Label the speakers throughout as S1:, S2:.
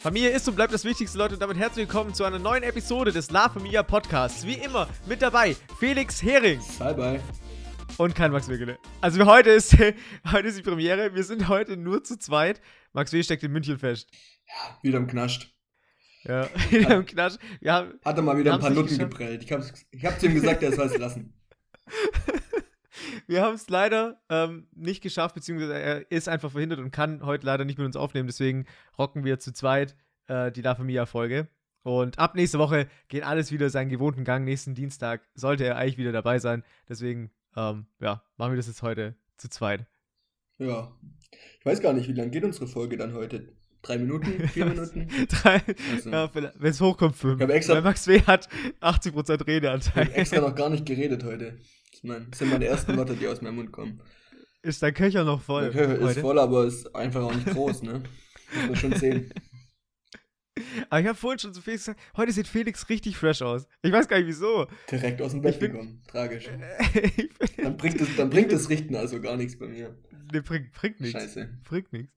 S1: Familie ist und bleibt das Wichtigste, Leute. Und damit herzlich willkommen zu einer neuen Episode des La Familia Podcasts. Wie immer mit dabei Felix Hering.
S2: Bye, bye.
S1: Und kein Max Wegele. Also heute ist, heute ist die Premiere. Wir sind heute nur zu zweit. Max W. steckt in München fest.
S2: Ja, wieder im Knascht.
S1: Ja, wieder im Knascht. Wir haben,
S2: Hat er mal wieder ein paar Nutten geprellt. Ich hab's, ich hab's ihm gesagt, er soll es lassen.
S1: wir haben es leider ähm, nicht geschafft, beziehungsweise er ist einfach verhindert und kann heute leider nicht mit uns aufnehmen. Deswegen rocken wir zu zweit äh, die La Familia-Folge. Und ab nächste Woche geht alles wieder seinen gewohnten Gang. Nächsten Dienstag sollte er eigentlich wieder dabei sein. Deswegen, ähm, ja, machen wir das jetzt heute zu zweit.
S2: Ja. Ich weiß gar nicht, wie lange geht unsere Folge dann heute? Drei Minuten? Vier Minuten?
S1: Drei,
S2: Also,
S1: ja, wenn es hochkommt, fünf.
S2: Ich extra-
S1: Weil Max W. hat 80%
S2: ich
S1: Redeanteil.
S2: habe extra noch gar nicht geredet heute. Das, ist mein, das sind meine ersten Worte, die aus meinem Mund kommen.
S1: Ist dein Köcher noch voll?
S2: Der Köcher ist
S1: heute?
S2: voll, aber ist einfach auch nicht groß, ne? Muss man schon sehen.
S1: Aber ich habe vorhin schon zu Felix gesagt, heute sieht Felix richtig fresh aus. Ich weiß gar nicht wieso.
S2: Direkt aus dem Bett
S1: bin-
S2: gekommen. Tragisch. Dann bringt, es, dann bringt das Richten also gar nichts bei mir.
S1: nee, bringt, bringt nichts.
S2: Scheiße.
S1: Bringt nichts.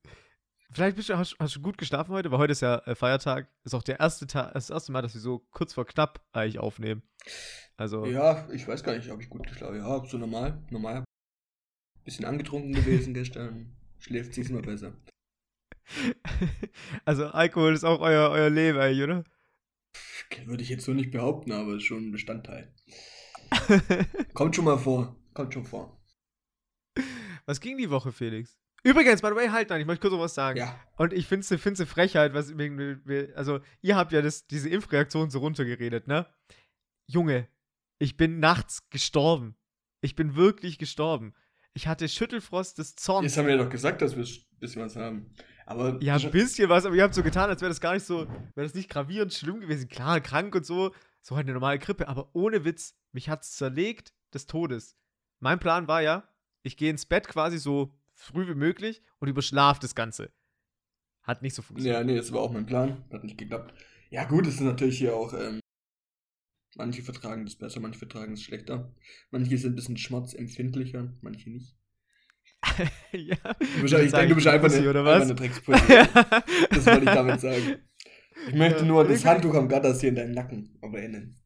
S1: Vielleicht bist du, hast, hast du gut geschlafen heute, weil heute ist ja äh, Feiertag. Ist auch der erste Tag, das erste Mal, dass wir so kurz vor knapp eigentlich aufnehmen. Also,
S2: Ja, ich weiß gar nicht, ob ich gut geschlafen habe. Ja, so normal. Normal. Bisschen angetrunken gewesen gestern. Schläft immer besser.
S1: also Alkohol ist auch euer, euer Leben eigentlich, oder?
S2: Würde ich jetzt so nicht behaupten, aber ist schon ein Bestandteil. Kommt schon mal vor. Kommt schon vor.
S1: was ging die Woche, Felix? Übrigens, by the way, halt, nein, ich möchte kurz noch was sagen.
S2: Ja.
S1: Und ich finde es eine Frechheit, was also ihr habt ja das, diese Impfreaktion so runtergeredet, ne? Junge, ich bin nachts gestorben. Ich bin wirklich gestorben. Ich hatte Schüttelfrost des Zorns.
S2: Jetzt haben wir ja doch gesagt, dass wir ein bisschen was haben. Aber
S1: Ja, ein bisschen was, aber ihr habt so getan, als wäre das gar nicht so, wäre das nicht gravierend schlimm gewesen. Klar, krank und so, so halt eine normale Grippe, aber ohne Witz, mich hat's zerlegt des Todes. Mein Plan war ja, ich gehe ins Bett quasi so früh wie möglich und überschlaf das Ganze. Hat nicht so funktioniert.
S2: ja, nee, das war auch mein Plan. Hat nicht geklappt. Ja, gut, es ist natürlich hier auch. Ähm, manche vertragen das besser, manche vertragen es schlechter. Manche sind ein bisschen schmerzempfindlicher, manche nicht.
S1: ja.
S2: Wahrscheinlich, ich denke, du bist einfach
S1: Pussy,
S2: eine,
S1: oder
S2: einfach
S1: was?
S2: eine Dreckspussy. Das wollte ich damit sagen. Ich möchte
S1: Ja.
S2: nur das Handtuch am Gatters hier in deinem Nacken, aber innen.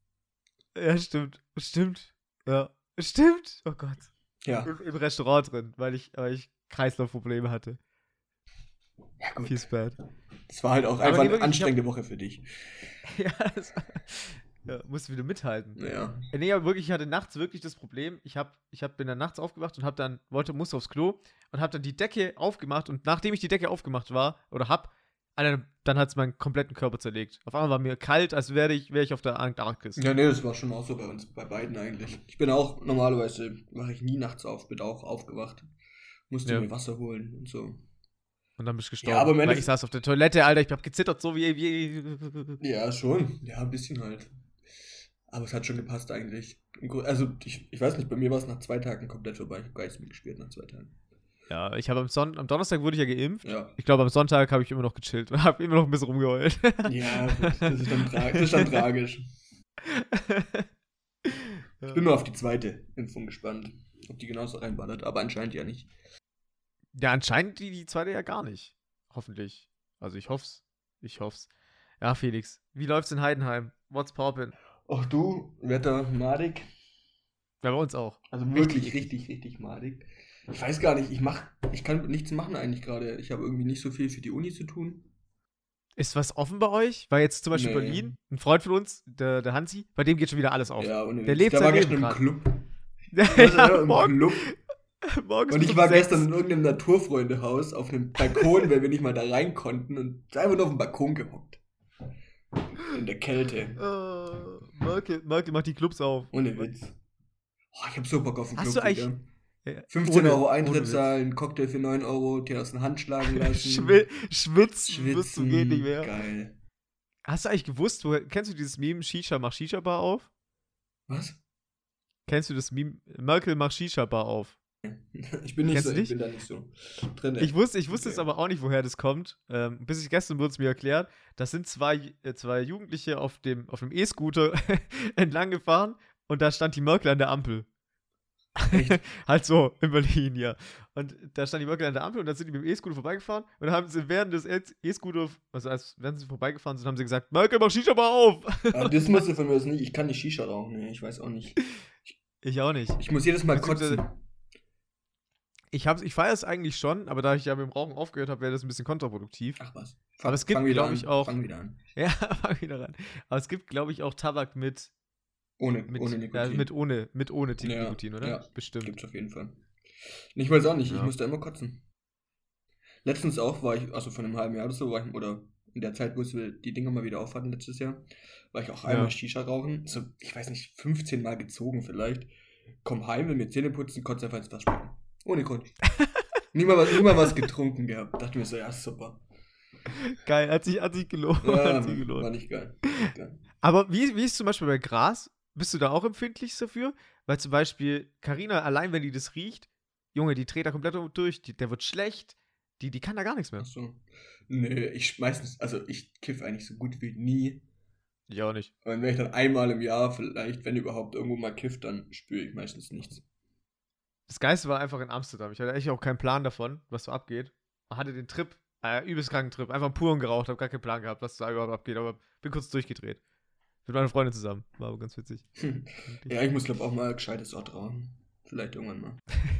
S1: ja, stimmt. Stimmt. Ja. Stimmt. Oh Gott.
S2: Ja,
S1: Im, Im Restaurant drin, weil ich, weil ich Kreislaufprobleme hatte.
S2: ja gut.
S1: Viel bad.
S2: Das war halt auch einfach eine anstrengende Woche für dich.
S1: ja, das, ja, musst wieder mithalten.
S2: Naja.
S1: Äh, Nee, aber wirklich, ich hatte nachts wirklich das Problem. Ich, hab, ich hab, bin dann nachts aufgewacht und hab dann, wollte, musste aufs Klo und hab dann die Decke aufgemacht und nachdem ich die Decke aufgemacht war, oder hab, Alter, dann hat's meinen kompletten Körper zerlegt. Auf einmal war mir kalt, als wäre ich, wär ich auf der Antarktis.
S2: Ja, nee, das war schon auch so bei uns, bei beiden eigentlich. Ich bin auch, normalerweise wache ich nie nachts auf, bin auch aufgewacht. Musste
S1: Ja.
S2: mir Wasser holen und so.
S1: Und dann bist du gestorben.
S2: Ja, aber
S1: weil ich saß auf der Toilette, Alter, ich hab gezittert, so wie. wie
S2: Ja, schon. Ja, ein bisschen halt. Aber es hat schon gepasst eigentlich. Also, ich, ich weiß nicht, bei mir war es nach zwei Tagen komplett vorbei. Ich habe gar nichts mehr gespielt nach zwei Tagen.
S1: ja, ich habe am, Son am Donnerstag wurde ich ja geimpft.
S2: Ja.
S1: Ich glaube, am Sonntag habe ich immer noch gechillt habe immer noch ein bisschen rumgeheult.
S2: Ja, das ist dann, tra das ist dann tragisch. Ich bin mal auf die zweite Impfung gespannt. Ob die genauso reinballert, aber anscheinend ja nicht.
S1: Ja, anscheinend die, die zweite ja gar nicht. Hoffentlich. Also ich hoff's. Ich hoff's. Ja, Felix, wie läuft's in Heidenheim? What's poppin'?
S2: Auch du, Wetter madig.
S1: Ja, bei uns auch.
S2: Also wirklich richtig, richtig madig. Ich weiß gar nicht, ich mach, ich kann nichts machen eigentlich gerade. Ich habe irgendwie nicht so viel für die Uni zu tun.
S1: Ist was offen bei euch? Weil jetzt zum Beispiel
S2: Nee.
S1: Berlin, ein Freund von uns, der, der Hansi, bei dem geht schon wieder alles auf.
S2: Ja,
S1: Der lebt
S2: der
S1: sein
S2: war
S1: Leben
S2: gestern im. Club.
S1: Ja,
S2: Ja, im Club.
S1: morgens
S2: Und ich war
S1: sechs.
S2: gestern in irgendeinem Naturfreundehaus auf einem Balkon, weil wir nicht mal da rein konnten und einfach nur auf dem Balkon gehockt. In der Kälte.
S1: Äh, Merkel, Merkel macht die Clubs auf.
S2: Ohne Witz. Oh, ich hab so Bock auf den
S1: Hast
S2: Club
S1: du eigentlich-
S2: wieder.
S1: Ja,
S2: 15
S1: ohne-
S2: Euro Eintritt zahlen, Cocktail für 9 Euro, dir aus der Hand schlagen lassen.
S1: Schwi schwitzen, wirst du
S2: Schwitzen.
S1: geht nicht mehr.
S2: Geil.
S1: Hast du eigentlich gewusst, wo, kennst du dieses Meme Shisha mach Shisha Bar auf?
S2: Was?
S1: Kennst du das Meme Merkel mach Shisha Bar auf?
S2: Ich bin nicht so, ich bin da nicht so drin.
S1: Ich wusste, ich wusste
S2: Okay.
S1: es aber auch nicht, woher das kommt. Ähm, bis ich gestern wurde es mir erklärt. Das sind zwei, äh, zwei Jugendliche auf dem auf dem E-Scooter entlang gefahren und da stand die Merkel an der Ampel. halt so in Berlin, ja. Und da stand die Merkel an der Ampel und dann sind die mit dem E-Scooter vorbeigefahren und dann haben sie während des E-Scooter, also als während sie vorbeigefahren sind, haben sie gesagt, Merkel, mach Shisha mal auf.
S2: Aber das musst du von mir aus nicht. Ich kann nicht Shisha rauchen, nee, ich weiß auch nicht.
S1: Ich auch nicht.
S2: Ich muss jedes Mal kotzen.
S1: Ich, hab's- ich feiere es eigentlich schon, aber da ich ja mit dem Rauchen aufgehört habe, wäre das ein bisschen kontraproduktiv.
S2: Ach was.
S1: Aber es gibt,
S2: Fang wieder
S1: glaub
S2: an,
S1: ich, auch-
S2: Fang wieder an.
S1: Ja, fang wieder ran. Aber es gibt, glaube ich, auch Tabak mit,
S2: Ohne,
S1: mit,
S2: ohne
S1: ja,
S2: Nikotin.
S1: mit ohne, mit ohne
S2: Ja,
S1: Nikotin, oder?
S2: ja.
S1: Bestimmt.
S2: Gibt's auf jeden Fall. Ich weiß auch nicht, ich
S1: Ja.
S2: musste immer kotzen. Letztens auch war ich, also vor einem halben Jahr oder so, war ich, oder in der Zeit, wo wir die Dinger mal wieder aufhatten letztes Jahr, war ich auch
S1: Ja.
S2: einmal Shisha rauchen. So, ich weiß nicht, 15 Mal gezogen vielleicht. Komm heim, will mir Zähne putzen, kotze einfach ins Waschbecken. Ohne Grund. nie, mal was, nie mal was getrunken gehabt. Dachte mir so, ja, super.
S1: Geil, hat sich, hat sich gelohnt.
S2: Ja,
S1: hat sich gelohnt.
S2: war nicht geil. War nicht geil.
S1: Aber wie, wie ist zum Beispiel bei Gras? Bist du da auch empfindlich dafür? Weil zum Beispiel Karina allein wenn die das riecht, Junge, die dreht da komplett durch, die, der wird schlecht, die, die kann da gar nichts mehr.
S2: Ach so. Nee, ich meistens, also ich kiff eigentlich so gut wie nie.
S1: Ich auch nicht.
S2: Und wenn ich dann einmal im Jahr vielleicht, wenn überhaupt irgendwo mal kifft, dann spüre ich meistens nichts.
S1: Das Geiste war einfach in Amsterdam. Ich hatte echt auch keinen Plan davon, was so abgeht. Man hatte den Trip, äh, übelst kranken Trip, einfach puren geraucht, hab gar keinen Plan gehabt, was da überhaupt abgeht, aber bin kurz durchgedreht. Mit meiner Freundin zusammen. War aber ganz witzig.
S2: ja, ich muss glaube auch mal gescheites Ort rauchen. Vielleicht irgendwann mal.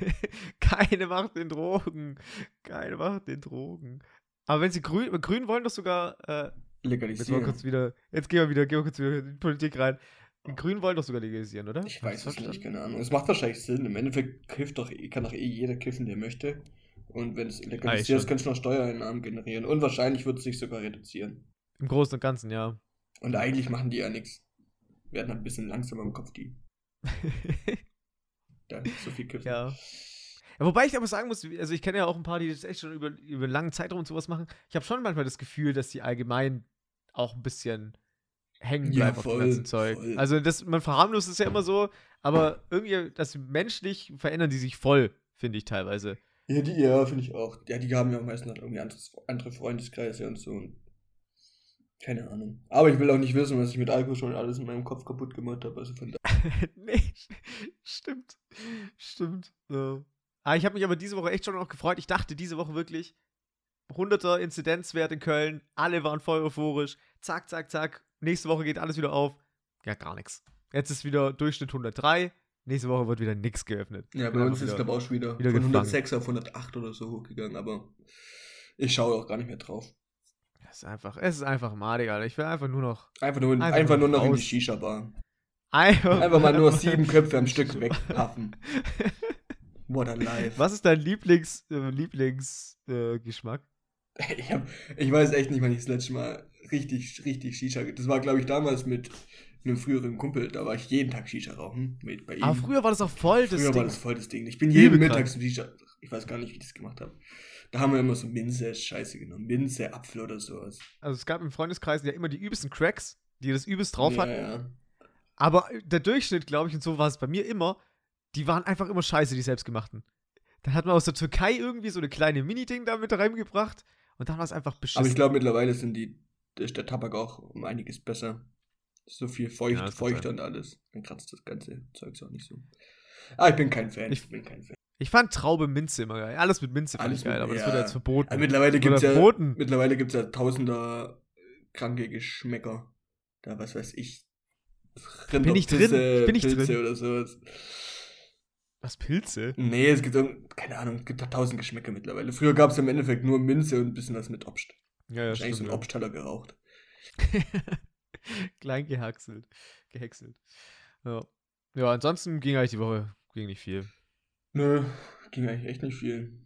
S1: Keine Macht den Drogen. Keine Macht den Drogen. Aber wenn sie grün, grün wollen doch sogar, äh, jetzt mal
S2: Legalisieren.
S1: kurz wieder, jetzt gehen wir wieder, gehen wir kurz wieder in die Politik rein. Die Grünen wollen doch sogar legalisieren, oder?
S2: Ich weiß es
S1: ich
S2: nicht, keine Ahnung. Es macht wahrscheinlich Sinn. Im Endeffekt kifft doch, kann doch eh jeder kiffen, der möchte. Und wenn es legalisiert ist, kannst du noch Steuereinnahmen generieren. Und wahrscheinlich wird es sich sogar reduzieren.
S1: Im Großen und Ganzen, ja.
S2: Und eigentlich machen die ja nichts. Werden ein bisschen langsamer im Kopf, die. Da ist so viel kiffen.
S1: ja. Ja, wobei ich aber sagen muss, also ich kenne ja auch ein paar, die das echt schon über, über einen langen Zeitraum und sowas machen. Ich habe schon manchmal das Gefühl, dass die allgemein auch ein bisschen hängen
S2: Ja,
S1: bleiben auf
S2: voll,
S1: dem ganzen Zeug.
S2: voll.
S1: Also das, man verharmlost es ja immer so, aber irgendwie, das menschlich verändern die sich voll, finde ich teilweise.
S2: Ja, die, ja, finde ich auch. Ja, die haben ja meistens noch irgendwie anderes, andere Freundeskreise und so. Und keine Ahnung. Aber ich will auch nicht wissen, was ich mit Alkohol schon alles in meinem Kopf kaputt gemacht habe. Also von da.
S1: nee, stimmt. Stimmt. Ja. Ah, ich habe mich aber diese Woche echt schon noch gefreut. Ich dachte diese Woche wirklich, 100er Inzidenzwert in Köln, alle waren voll euphorisch. Zack, zack, zack. Nächste Woche geht alles wieder auf. Ja, gar nichts. Jetzt ist wieder Durchschnitt 103. Nächste Woche wird wieder nichts geöffnet.
S2: Ja, bei uns ist es, glaube ich, auch schon wieder,
S1: wieder
S2: von
S1: gefangen.
S2: 106 auf 108 oder so hochgegangen. Aber ich schaue auch gar nicht mehr drauf.
S1: Es ist einfach, es ist einfach madig, Alter. Ich will einfach nur noch.
S2: Einfach nur,
S1: Einfach
S2: einfach, nur noch in die
S1: raus.
S2: Shisha-Bar.
S1: Einfach,
S2: Einfach mal nur sieben Köpfe am Stück wegpaffen. What a life.
S1: Was ist dein Lieblings, äh, Lieblings äh?
S2: Ich, hab, ich weiß echt nicht, wann ich das letzte Mal richtig, richtig Shisha. Das war, glaube ich, damals mit einem früheren Kumpel. Da war ich jeden Tag Shisha rauchen. Mit, bei ihm.
S1: Aber früher war das auch voll das
S2: Früher
S1: Ding.
S2: war das voll das Ding. Ich bin jeden. Mittag zum Shisha. Ich weiß gar nicht, wie ich das gemacht habe. Da haben wir immer so Minze, Scheiße genommen. Minze, Apfel oder sowas.
S1: Also es gab im Freundeskreis ja immer die übelsten Cracks, die das übelst drauf
S2: ja,
S1: hatten.
S2: ja.
S1: Aber der Durchschnitt, glaube ich, und so war es bei mir immer, die waren einfach immer scheiße, die selbstgemachten. Dann hat man aus der Türkei irgendwie so eine kleine Mini-Ding da mit reingebracht und dann war es einfach beschissen.
S2: Aber ich glaube, mittlerweile sind die, ist der Tabak auch um einiges besser. So viel feucht,
S1: Ja, das sein.
S2: und alles. Dann kratzt das ganze Zeugs auch nicht so. Ah, ich bin kein Fan.
S1: Ich-
S2: Ich bin kein Fan.
S1: ich fand Traube Minze immer geil. Alles mit Minze fand ich geil,
S2: mit-
S1: aber das
S2: ja.
S1: wird ja jetzt verboten.
S2: Aber mittlerweile
S1: Das
S2: gibt es
S1: wird
S2: ja, mittlerweile gibt's ja tausender kranke Geschmäcker. Da, was weiß ich.
S1: Bin ich drin?
S2: Rinderpisse,
S1: Bin ich
S2: Pilze
S1: drin?
S2: oder sowas.
S1: Was, Pilze?
S2: Nee, es gibt, keine Ahnung, es gibt da tausend Geschmäcker mittlerweile. Früher gab es im Endeffekt nur Minze und ein bisschen was mit Obst.
S1: Ja, ja,
S2: Wahrscheinlich so
S1: stimmt.
S2: ein Obstteller geraucht.
S1: Klein gehackselt. Gehäckselt. Ja. ja, ansonsten ging eigentlich die Woche ging nicht viel.
S2: Nö, ging eigentlich echt nicht viel.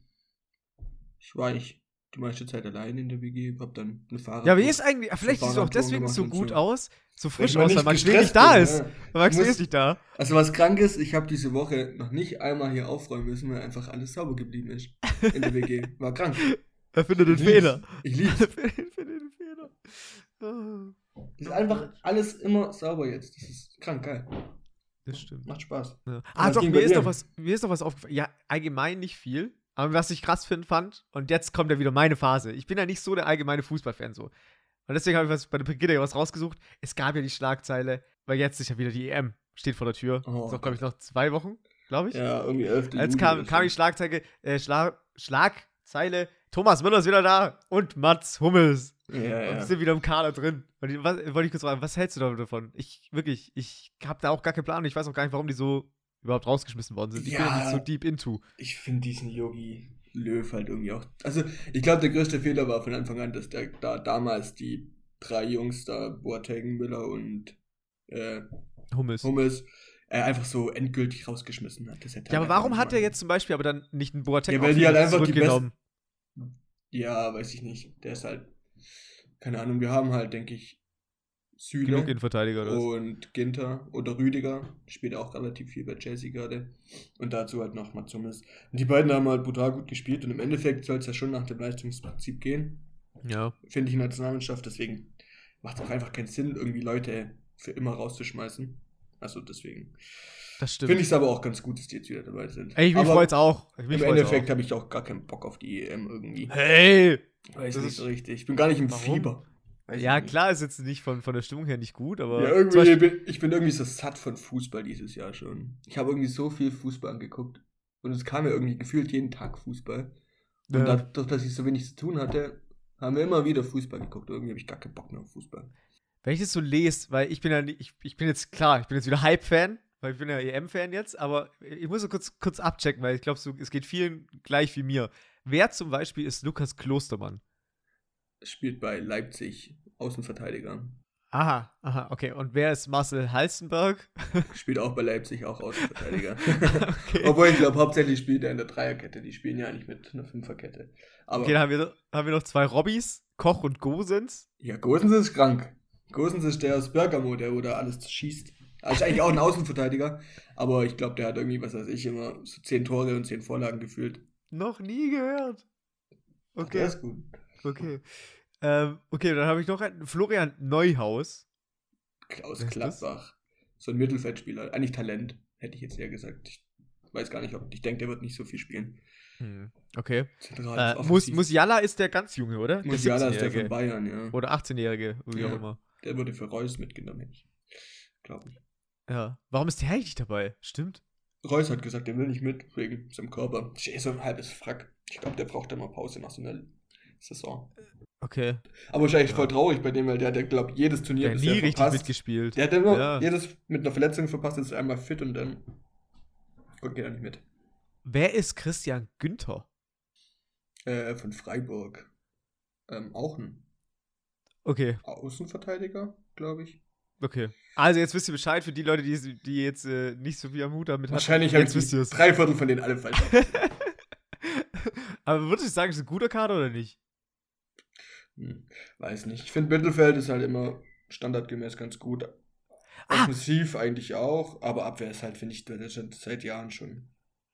S2: Ich war ich die meiste Zeit allein in der WG, hab dann eine Fahrer.
S1: Ja, wie ist eigentlich, vielleicht siehst du auch deswegen so gut
S2: so.
S1: aus, so frisch aus, weil Max nicht
S2: gestresst
S1: da
S2: bin,
S1: ist.
S2: ja.
S1: Max Lee
S2: muss-
S1: ist nicht da.
S2: Also was krank ist, ich habe diese Woche noch nicht einmal hier aufräumen müssen, weil einfach alles sauber geblieben ist in der WG. War krank.
S1: Er findet den
S2: Ich.
S1: Fehler.
S2: Ich lieb's.
S1: Er findet den Fehler. Ah,
S2: Ist einfach alles immer sauber jetzt. Das ist krank, geil.
S1: Das stimmt.
S2: Macht Spaß.
S1: Ja. Ah, doch, mir ist, doch was, mir ist doch was aufgefallen. Ja, allgemein nicht viel. Aber was ich krass find, fand, und jetzt kommt ja wieder meine Phase. Ich bin ja nicht so der allgemeine Fußballfan so. Und deswegen habe ich was bei der Brigitte was rausgesucht. Es gab ja die Schlagzeile, weil jetzt ist ja wieder die EM. Steht vor der Tür.
S2: Oh
S1: auch, glaube ich, noch zwei Wochen. glaube ich.
S2: Ja, irgendwie 11.
S1: Jetzt kam,
S2: so.
S1: kam die Schlagzeile, äh, Schlag, Schlagzeile, Thomas Müller ist wieder da und Mats Hummels.
S2: Ja,
S1: Und
S2: ja.
S1: sind wieder im Kader drin. Und ich, was, wollte ich kurz fragen, was hältst du davon? Ich, wirklich, ich habe da auch gar keinen Plan und ich weiß auch gar nicht, warum die so überhaupt rausgeschmissen worden sind. Ich bin
S2: Ja.
S1: ja nicht so deep into.
S2: Ich finde diesen Yogi Löw halt irgendwie auch. Also, ich glaube, der größte Fehler war von Anfang an, dass der da damals die drei Jungs da, Boateng, Müller und äh,
S1: Hummels.
S2: Hummels, äh, einfach so endgültig rausgeschmissen hat.
S1: Ja,
S2: er
S1: aber warum hat er jetzt zum Beispiel aber dann nicht einen Boateng
S2: Ja, weil die halt einfach die
S1: zurückgenommen?
S2: Ja, weiß ich nicht. Der ist halt. Keine Ahnung, wir haben halt, denke ich, Süle
S1: Genug Innenverteidiger oder
S2: und Ginter oder Rüdiger. Spielt auch relativ viel bei Chelsea gerade. Und dazu halt noch Mats Hummels. Und die beiden haben halt brutal gut gespielt. Und im Endeffekt soll es ja schon nach dem Leistungsprinzip gehen.
S1: Ja.
S2: Finde ich in der Nationalmannschaft. Deswegen macht es auch einfach keinen Sinn, irgendwie Leute für immer rauszuschmeißen. Also deswegen.
S1: Das stimmt.
S2: Finde ich es aber auch ganz gut, dass die jetzt wieder dabei sind.
S1: Ey, mich freut's auch. Mich
S2: Im
S1: freut's
S2: Endeffekt habe ich auch gar keinen Bock auf die EM irgendwie.
S1: Hey!
S2: Weiß
S1: Das
S2: nicht
S1: ist-
S2: so richtig. Ich bin gar nicht im
S1: Warum?
S2: Fieber. Weiß
S1: Ja, klar, ist jetzt nicht von, von der Stimmung her nicht gut, aber.
S2: Ja, irgendwie, bin, ich bin irgendwie so satt von Fußball dieses Jahr schon. Ich habe irgendwie so viel Fußball angeguckt. Und es kam mir irgendwie gefühlt jeden Tag Fußball. Und
S1: Ja.
S2: dadurch, dass ich so wenig zu tun hatte, haben wir immer wieder Fußball geguckt. Irgendwie habe ich gar keinen Bock mehr auf Fußball.
S1: Wenn ich das so lese, weil ich bin ja nicht, ich, ich bin jetzt klar, ich bin jetzt wieder Hype-Fan, weil ich bin ja EM-Fan jetzt, aber ich muss so kurz, kurz abchecken, weil ich glaube, es geht vielen gleich wie mir. Wer zum Beispiel ist Lukas Klostermann?
S2: Spielt bei Leipzig Außenverteidiger.
S1: Aha, aha, okay. Und wer ist Marcel Halstenberg?
S2: Spielt auch bei Leipzig auch Außenverteidiger.
S1: okay.
S2: Obwohl ich glaube, hauptsächlich spielt er in der Dreierkette. Die spielen ja eigentlich mit einer Fünferkette. Aber
S1: okay, dann haben wir, haben wir noch zwei Robbys, Koch und Gosens.
S2: ja, Gosens ist krank. Gosens ist der aus Bergamo, der wo da alles schießt. Also ist eigentlich auch ein Außenverteidiger, aber ich glaube, der hat irgendwie, was weiß ich, immer so zehn Tore und zehn Vorlagen gefühlt.
S1: Noch nie gehört.
S2: Der
S1: Okay,
S2: ist gut.
S1: okay. Ähm, okay, dann habe ich noch einen Florian Neuhaus.
S2: Klaus? Gladbach. So ein Mittelfeldspieler. Eigentlich Talent, hätte ich jetzt eher gesagt. Ich weiß gar nicht, ob. Ich denke, der wird nicht so viel spielen.
S1: Hm, okay.
S2: Zentral
S1: Äh, Mus. Musiala ist der ganz Junge, oder?
S2: Musiala ist der
S1: 17-Jährige.
S2: von Bayern, ja.
S1: Oder 18-Jährige, wie
S2: Ja.
S1: auch immer.
S2: Der wurde für Reus mitgenommen, hätte ich. Glaube ich.
S1: Ja. Warum ist der eigentlich nicht dabei? Stimmt.
S2: Reus hat gesagt, der will nicht mit, wegen seinem Körper. Ich so ein halbes Frack. Ich glaube, der braucht immer Pause nach so einer Saison.
S1: Okay.
S2: Aber wahrscheinlich
S1: Ja.
S2: voll traurig bei dem, weil der hat, glaube ich, jedes Turnier
S1: Der hat nie
S2: bisher
S1: richtig
S2: verpasst.
S1: mitgespielt.
S2: Der hat immer
S1: Ja.
S2: jedes mit einer Verletzung verpasst, ist einmal fit und dann und geht er nicht mit.
S1: Wer ist Christian Günther?
S2: Äh, von Freiburg. Ähm, auch ein
S1: Okay,
S2: Außenverteidiger, glaube ich.
S1: Okay. Also jetzt wisst ihr Bescheid für die Leute, die, die jetzt äh, nicht so viel am Hut damit hatten.
S2: Wahrscheinlich habe ich
S1: jetzt wisst
S2: die
S1: ihr es.
S2: drei Viertel von denen alle falsch.
S1: Aber würdest du sagen, ist ein guter Kader oder nicht?
S2: hm, weiß nicht. Ich finde, Mittelfeld ist halt immer standardgemäß ganz gut.
S1: Ah.
S2: Offensiv eigentlich auch, aber Abwehr ist halt, finde ich, seit Jahren schon.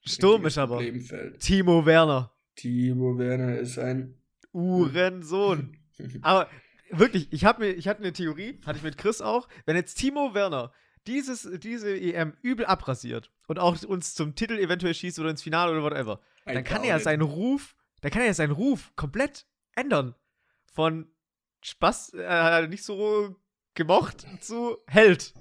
S1: Sturm ist aber.
S2: Problemfeld.
S1: Timo Werner.
S2: Timo Werner ist ein.
S1: Uhrensohn. Aber wirklich, ich, hab mir, ich hatte eine Theorie, hatte ich mit Chris auch. Wenn jetzt Timo Werner dieses, diese EM übel abrasiert und auch uns zum Titel eventuell schießt oder ins Finale oder whatever, dann kann er ja seinen Ruf, dann kann er ja seinen Ruf komplett ändern. Von Spaß, äh, nicht so gemocht zu Held.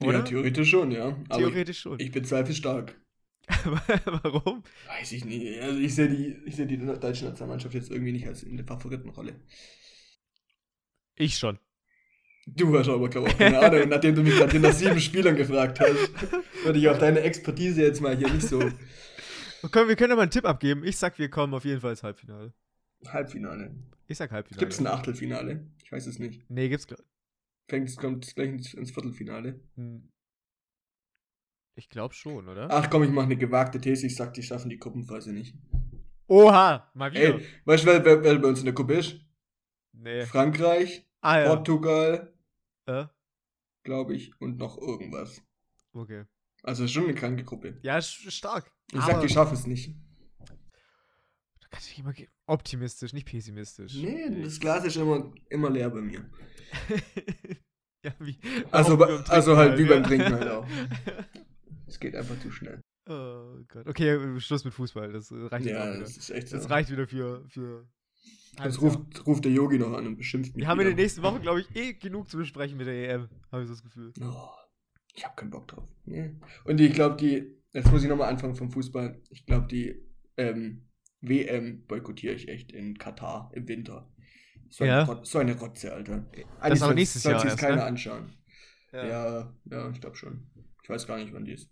S2: Ja,
S1: Oder?
S2: theoretisch schon, ja.
S1: Theoretisch schon.
S2: ich bezweifle stark.
S1: Warum?
S2: Weiß ich nicht. Also ich sehe die, ich sehe die deutsche Nationalmannschaft jetzt irgendwie nicht als in der Favoritenrolle.
S1: Ich schon.
S2: Du hast aber, keine Ahnung. Nachdem du mich gerade nach sieben Spielern gefragt hast, würde ich auf deine Expertise jetzt mal hier nicht so
S1: Okay, wir können ja mal einen Tipp abgeben. Ich sag, wir kommen auf jeden Fall ins Halbfinale.
S2: Halbfinale.
S1: Ich sag Halbfinale.
S2: Gibt es ein Achtelfinale? Ich weiß es nicht.
S1: Nee, gibt's gl-
S2: Fängt es kommt gleich ins, ins Viertelfinale.
S1: Hm. Ich glaube schon, oder?
S2: Ach komm, ich mache eine gewagte These. Ich sag, die schaffen die Gruppenphase nicht.
S1: Oha, mal wieder.
S2: Ey, weißt du, wer, wer, wer bei uns in der Gruppe ist?
S1: Nee.
S2: Frankreich,
S1: Ah ja.
S2: Portugal,
S1: Äh,
S2: glaube ich, und noch irgendwas.
S1: okay.
S2: Also schon eine kranke Gruppe.
S1: Ja, stark.
S2: Ich sag,
S1: Aber-
S2: die schaffen es nicht.
S1: Da kannst du dich immer optimistisch, nicht pessimistisch.
S2: Nee, das Glas ist immer, immer leer bei mir.
S1: ja, wie.
S2: Also
S1: beim
S2: also halt wie beim
S1: ja.
S2: Trinken halt auch. Es geht einfach zu schnell.
S1: oh Gott. Okay, Schluss mit Fußball. Das reicht
S2: Ja,
S1: wieder.
S2: das ist echt so.
S1: Das reicht wieder für. für
S2: Das
S1: Halbes
S2: ruft, ruft der Yogi noch an und beschimpft mich.
S1: Wir haben in der nächsten Woche, glaube ich, eh genug zu besprechen mit der EM. Habe ich so das Gefühl.
S2: Oh, ich habe keinen Bock drauf. Nee. Und ich glaube, die jetzt muss ich nochmal anfangen vom Fußball. Ich glaube, die ähm, WM boykottiere ich echt in Katar im Winter. So,
S1: Ja.
S2: eine, so eine Rotze, Alter.
S1: Das ist aber
S2: soll-
S1: nächstes
S2: soll
S1: Jahr
S2: sich's
S1: erst,
S2: keiner
S1: ne?
S2: anschauen. Ja, ja, ich glaube schon. Ich weiß gar nicht, wann die ist.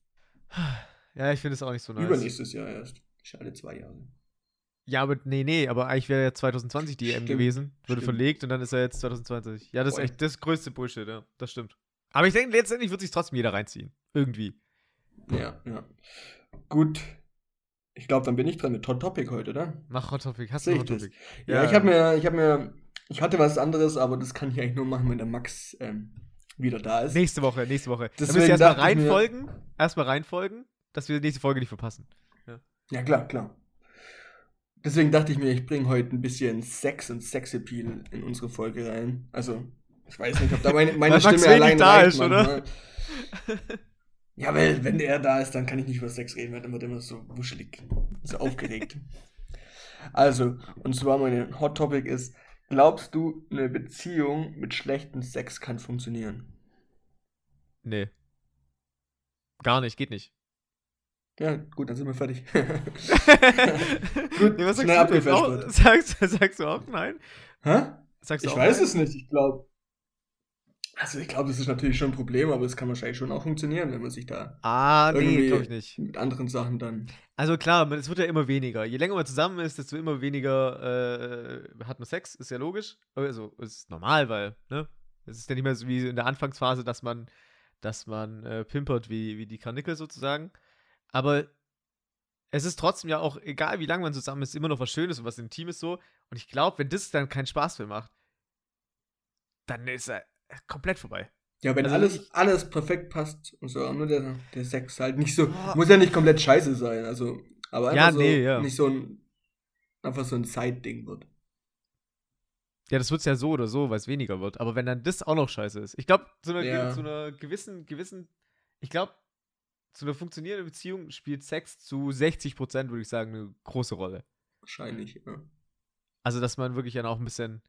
S1: Ja, ich finde es auch nicht so nice.
S2: Übernächstes Jahr erst. Alle zwei Jahre.
S1: Ja, aber nee, nee, aber eigentlich wäre ja 2020 die EM gewesen. Wurde
S2: stimmt.
S1: verlegt und dann ist er jetzt 2020. Ja, das
S2: Voll.
S1: ist echt das größte Bullshit, ja. Das stimmt. Aber ich denke, letztendlich wird sich trotzdem jeder reinziehen. Irgendwie.
S2: Ja, ja. Gut. Ich glaube, dann bin ich dran mit Hot Topic heute, oder?
S1: Mach Hot Topic. Hast du
S2: Sehe
S1: Hot? Topic?
S2: Ja, ich habe mir, ich habe mir, ich hatte was anderes, aber das kann ich eigentlich nur machen, wenn der Max ähm, wieder da ist.
S1: Nächste Woche, nächste Woche.
S2: Deswegen
S1: müsst ihr erstmal reinfolgen. Erstmal reinfolgen, dass wir die nächste Folge nicht verpassen.
S2: Ja, klar, klar. Deswegen dachte ich mir, ich bringe heute ein bisschen Sex und Sexappeal in unsere Folge rein. Also, ich weiß nicht, ob da meine, meine Stimme allein
S1: da
S2: reicht
S1: ist, oder?
S2: manchmal. Ja, weil wenn er da ist, dann kann ich nicht über Sex reden, weil dann wird er immer so wuschelig, so aufgeregt. Also, und zwar mein Hot Topic ist, glaubst du, eine Beziehung mit schlechtem Sex kann funktionieren?
S1: Nee. Gar nicht, geht nicht.
S2: Ja, gut, dann sind wir fertig.
S1: Gut, nee, was sagst
S2: schnell abgefälscht
S1: Auch, sagst, sagst du auch nein?
S2: Hä?
S1: Sagst du
S2: Ich weiß
S1: nein?
S2: es nicht, ich glaube. Also ich glaube, das ist natürlich schon ein Problem, aber es kann wahrscheinlich schon auch funktionieren, wenn man sich da
S1: Ah, nee,
S2: irgendwie
S1: glaube ich nicht.
S2: mit anderen Sachen dann.
S1: Also klar, es wird ja immer weniger. Je länger man zusammen ist, desto immer weniger äh, hat man Sex, ist ja logisch. Also ist normal, weil, ne? Es ist ja nicht mehr so wie in der Anfangsphase, dass man, dass man äh, pimpert wie, wie die Karnickel sozusagen. Aber es ist trotzdem ja auch, egal wie lange man zusammen ist, immer noch was Schönes und was Intimes so. Und ich glaube, wenn das dann keinen Spaß mehr macht, dann ist er komplett vorbei.
S2: Ja, wenn
S1: Also
S2: alles,
S1: ich-
S2: alles perfekt passt und so, nur der, der Sex halt nicht so,
S1: Boah.
S2: muss ja nicht komplett scheiße sein, also, aber
S1: Ja,
S2: einfach so,
S1: nee, ja.
S2: nicht so ein, einfach so ein Side-Ding wird.
S1: Ja, das wird es ja so oder so, weil es weniger wird. Aber wenn dann das auch noch scheiße ist. Ich glaube, zu,
S2: Ja.
S1: zu einer gewissen, gewissen, ich glaube, zu einer funktionierenden Beziehung spielt Sex zu 60 Prozent, würde ich sagen, eine große Rolle.
S2: Wahrscheinlich, ja.
S1: Also, dass man wirklich dann auch ein bisschen,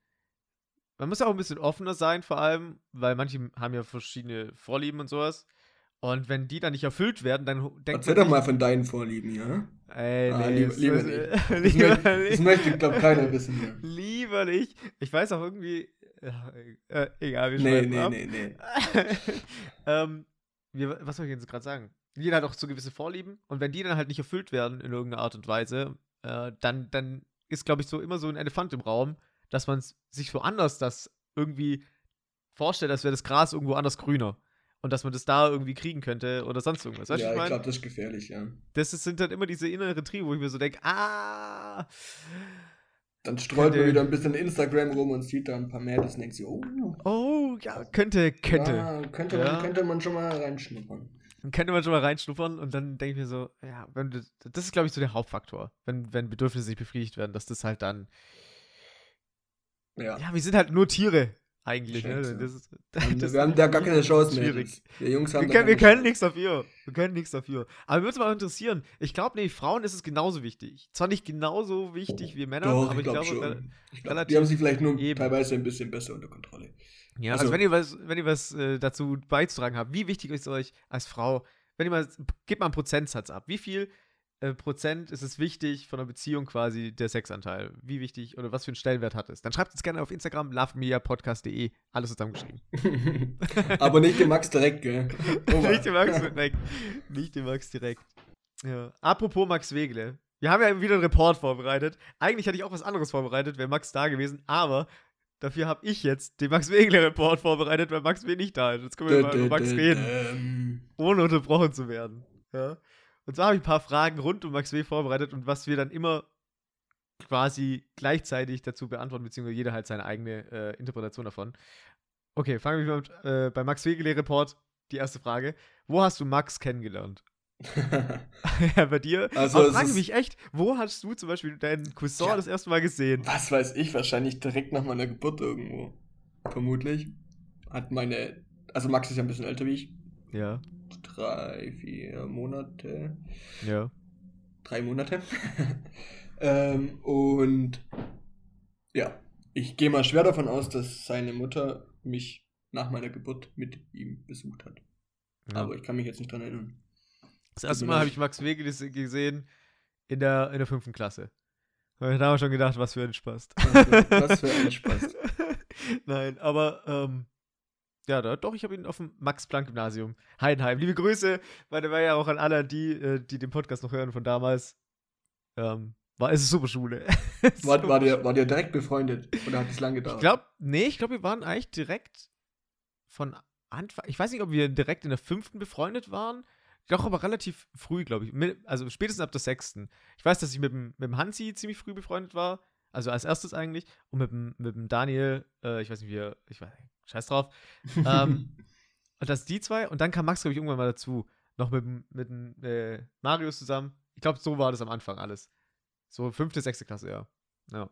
S1: man muss ja auch ein bisschen offener sein, vor allem, weil manche haben ja verschiedene Vorlieben und sowas. Und wenn die dann nicht erfüllt werden, dann denkt
S2: Erzähl doch mal von deinen Vorlieben, ja?
S1: Ey,
S2: Ah,
S1: nee,
S2: lieber-
S1: das-
S2: lieber
S1: das-
S2: nicht. Das,
S1: lieber
S2: möchte, das
S1: nicht.
S2: möchte, glaube keiner wissen hier.
S1: Lieber nicht. Ich weiß auch irgendwie. Ja, äh, egal, wir
S2: Nee, nee,
S1: ab.
S2: nee, nee.
S1: ähm, wir, was soll ich jetzt gerade sagen? Jeder hat auch so gewisse Vorlieben und wenn die dann halt nicht erfüllt werden in irgendeiner Art und Weise, äh, dann, dann ist, glaube ich, so immer so ein Elefant im Raum, dass man sich woanders das irgendwie vorstellt, als wäre das Gras irgendwo anders grüner. Und dass man das da irgendwie kriegen könnte oder sonst irgendwas. Weißt
S2: ja, ich
S1: ich
S2: glaube, das ist gefährlich, ja.
S1: Das ist, sind dann immer diese inneren Triebe, wo ich mir so denke, ah,
S2: Dann streut man wieder ein bisschen Instagram rum und sieht da ein paar Mädels und denkt sich, oh,
S1: oh, ja, könnte, könnte.
S2: ja, könnte,
S1: Ja.
S2: Man, könnte man schon mal reinschnuppern.
S1: Dann könnte man schon mal reinschnuppern und dann denke ich mir so, ja, wenn, das ist, glaube ich, so der Hauptfaktor, wenn, wenn Bedürfnisse nicht befriedigt werden, dass das halt dann,
S2: Ja.
S1: ja, wir sind halt nur Tiere eigentlich, ne? Das ist, das
S2: wir haben da gar keine Chance mehr.
S1: schwierig.
S2: Wir Jungs haben
S1: Wir können, wir können nichts dafür. Wir können nichts dafür. Aber mir würde es mal interessieren. Ich glaube, nee, Frauen ist es genauso wichtig. Zwar nicht genauso wichtig wie Männer,
S2: Doch,
S1: aber
S2: ich
S1: ich
S2: glaube schon. Ich glaub, die haben sich vielleicht nur
S1: eben.
S2: teilweise ein bisschen besser unter Kontrolle.
S1: Ja, also,
S2: Also-
S1: wenn ihr was, wenn ihr was äh, dazu beizutragen habt, wie wichtig ist euch als Frau, wenn ihr mal, gebt mal einen Prozentsatz ab. Wie viel äh, Prozent ist es wichtig von einer Beziehung quasi der Sexanteil? Wie wichtig oder was für einen Stellenwert hat es? Dann schreibt es gerne auf Instagram, lovemediapodcast.de, alles zusammengeschrieben.
S2: Aber nicht den Max direkt, gell?
S1: Nicht den Max direkt. Nicht den Max direkt. Ja. Apropos Max Wegle. Wir haben ja wieder einen Report vorbereitet. Eigentlich hatte ich auch was anderes vorbereitet, wäre Max da gewesen, aber dafür habe ich jetzt den Max Wegle-Report vorbereitet, weil Max W nicht da ist. Jetzt können wir mal über Max reden, ohne unterbrochen zu werden. Ja. Und zwar habe ich ein paar Fragen rund um Max W vorbereitet und was wir dann immer quasi gleichzeitig dazu beantworten, beziehungsweise jeder halt seine eigene äh, Interpretation davon. Okay, fangen wir mit, äh, bei Max Wegele-Report. Die erste Frage. Wo hast du Max kennengelernt? ja, bei dir.
S2: Also
S1: Aber frage mich echt, wo hast du zum Beispiel deinen Cousin
S2: Ja.
S1: das erste Mal gesehen?
S2: Was weiß ich, wahrscheinlich direkt nach meiner Geburt irgendwo. Vermutlich. Hat meine. Also Max ist ja ein bisschen älter wie ich.
S1: Ja,
S2: Drei, vier Monate.
S1: ja.
S2: Drei Monate. ähm, und ja, ich gehe mal schwer davon aus, dass seine Mutter mich nach meiner Geburt mit ihm besucht hat.
S1: ja.
S2: Aber ich kann mich jetzt nicht dran erinnern.
S1: Das erste Mal habe ich Max Wege gesehen in der, in der fünften Klasse. Da haben wir schon gedacht, was für ein Spaß.
S2: Was für ein Spaß.
S1: Nein, aber ähm, ja, da, doch, ich habe ihn auf dem Max-Planck-Gymnasium Heidenheim. Liebe Grüße, weil der war ja auch an alle, die, äh, die den Podcast noch hören von damals. Ähm, war es super Schule.
S2: war, war, der, war der direkt befreundet oder hat es lange gedauert?
S1: Ich glaube, nee, ich glaube, wir waren eigentlich direkt von Anfang. Ich weiß nicht, ob wir direkt in der fünften befreundet waren. Doch, aber relativ früh, glaube ich. Also spätestens ab der sechsten. Ich weiß, dass ich mit dem, mit dem Hansi ziemlich früh befreundet war. Also als erstes eigentlich. Und mit dem, mit dem Daniel, äh, ich weiß nicht, wie er, ich weiß scheiß drauf. ähm, und das die zwei. Und dann kam Max, glaube ich, irgendwann mal dazu. Noch mit, mit dem äh, Marius zusammen. Ich glaube, so war das am Anfang alles. So fünfte, sechste Klasse, ja. Ja.